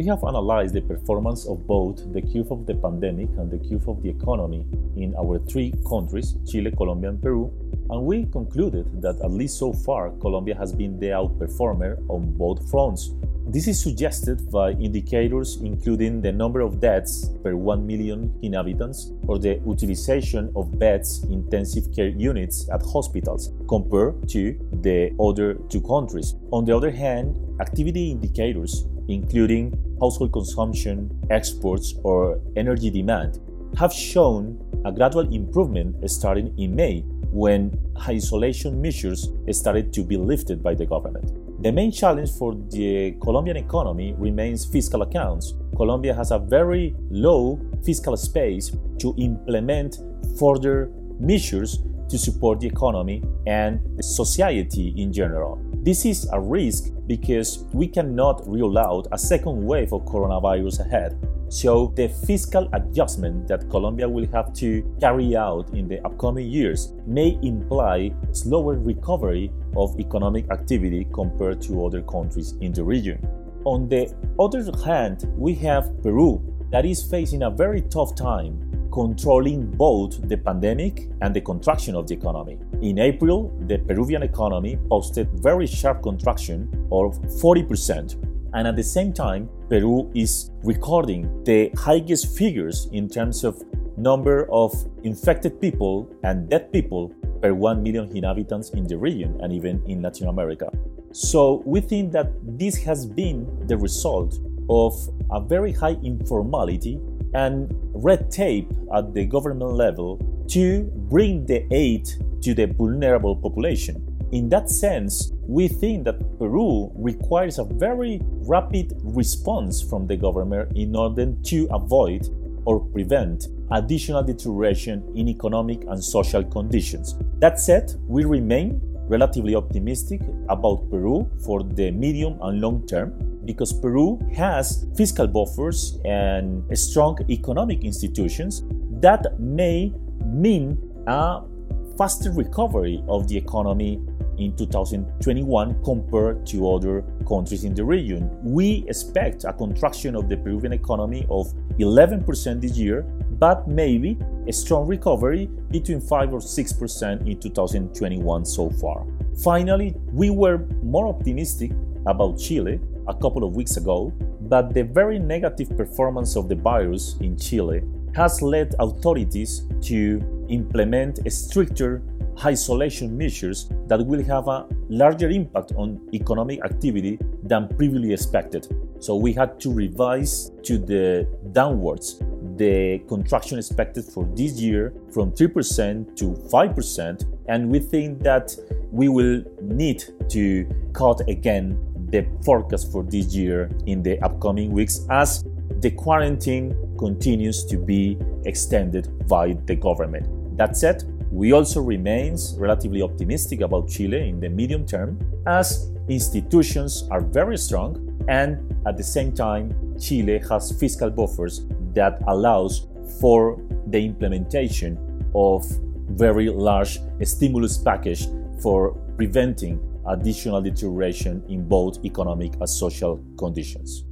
we have analyzed the performance of both the curve of the pandemic and the curve of the economy in our three countries, Chile, Colombia, and Peru, and we concluded that at least so far, Colombia has been the outperformer on both fronts. This is suggested by indicators including the number of deaths per 1 million inhabitants or the utilization of beds in intensive care units at hospitals compared to the other two countries. On the other hand, activity indicators including household consumption, exports, or energy demand have shown a gradual improvement starting in May when isolation measures started to be lifted by the government. The main challenge for the Colombian economy remains fiscal accounts. Colombia has a very low fiscal space to implement further measures to support the economy and society in general. This is a risk because we cannot rule out a second wave of coronavirus ahead. So, the fiscal adjustment that Colombia will have to carry out in the upcoming years may imply slower recovery of economic activity compared to other countries in the region. On the other hand, we have Peru that is facing a very tough time controlling both the pandemic and the contraction of the economy. In April, the Peruvian economy posted very sharp contraction of 40%. And at the same time, Peru is recording the highest figures in terms of number of infected people and dead people per 1 million inhabitants in the region and even in Latin America. So we think that this has been the result of a very high informality and red tape at the government level to bring the aid to the vulnerable population. In that sense, we think that Peru requires a very rapid response from the government in order to avoid or prevent additional deterioration in economic and social conditions. That said, we remain relatively optimistic about Peru for the medium and long term because Peru has fiscal buffers and strong economic institutions that may mean a faster recovery of the economy in 2021 compared to other countries in the region. We expect a contraction of the Peruvian economy of 11% this year, but maybe a strong recovery between 5 or 6% in 2021 so far. Finally, we were more optimistic about Chile a couple of weeks ago, but the very negative performance of the virus in Chile has led authorities to implement stricter isolation measures that will have a larger impact on economic activity than previously expected. So we had to revise to the downwards the contraction expected for this year from 3% to 5%. And we think that we will need to cut again the forecast for this year in the upcoming weeks as the quarantine continues to be extended by the government. That said, we also remains relatively optimistic about Chile in the medium term as institutions are very strong and at the same time Chile has fiscal buffers that allows for the implementation of very large stimulus package for preventing additional deterioration in both economic and social conditions.